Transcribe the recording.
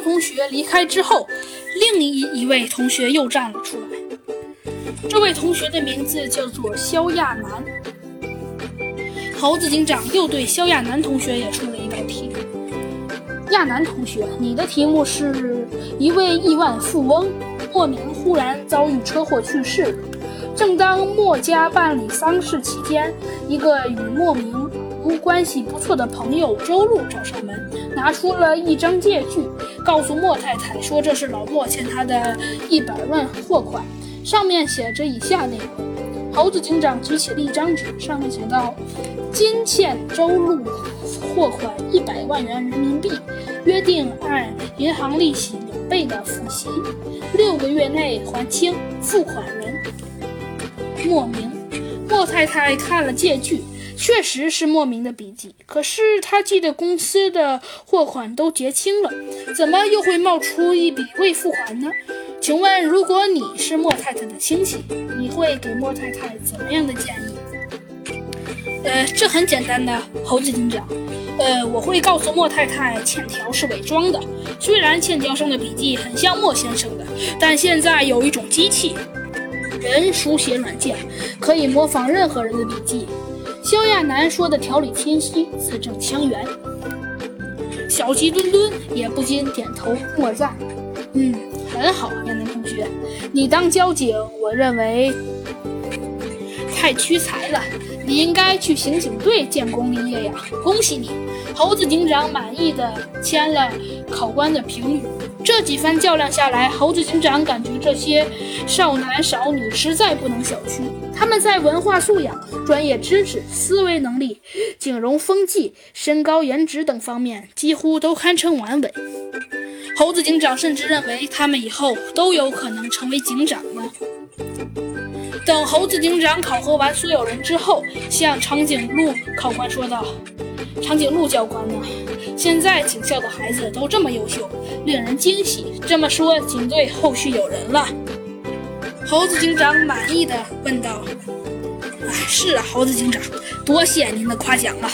同学离开之后，另一一位同学又站了出来。这位同学的名字叫做肖亚楠。猴子警长又对肖亚楠同学也出了一道题。亚楠同学，你的题目是一位亿万富翁莫名忽然遭遇车祸去世。正当莫家办理丧事期间，一个与莫名关系不错的朋友周路找上门，拿出了一张借据，告诉莫太太说这是老莫欠他的一百万货款，上面写着以下内容。猴子警长举起了一张纸，上面写道：“今欠周路货款一百万元人民币，约定按银行利息两倍的付息，六个月内还清。付款人莫名。”莫太太看了借据，确实是莫名的笔迹。可是他记得公司的货款都结清了，怎么又会冒出一笔未付款呢？请问，如果你是莫太太的亲戚，你会给莫太太怎么样的建议？呃，这很简单的，猴子警长。呃，我会告诉莫太太，欠条是伪装的。虽然欠条上的笔迹很像莫先生的，但现在有一种机器。人书写软件可以模仿任何人的笔记。亚楠说的条理清晰，字正腔圆。小鸡墩墩也不禁点头默赞。嗯，很好，亚楠同学，你当交警，我认为太屈才了。你应该去刑警队建功立业呀！恭喜你，猴子警长满意的签了考官的评语。这几番较量下来，猴子警长感觉这些少男少女实在不能小觑。他们在文化素养、专业知识、思维能力、景容风纪、身高颜值等方面几乎都堪称完美。猴子警长甚至认为他们以后都有可能成为警长呢。等猴子警长考核完所有人之后，向长颈鹿考官说道：“长颈鹿教官呢？现在警校的孩子都这么优秀，令人惊喜。这么说，警队后续有人了？”猴子警长满意的问道：“哎，是啊，猴子警长，多谢您的夸奖了。”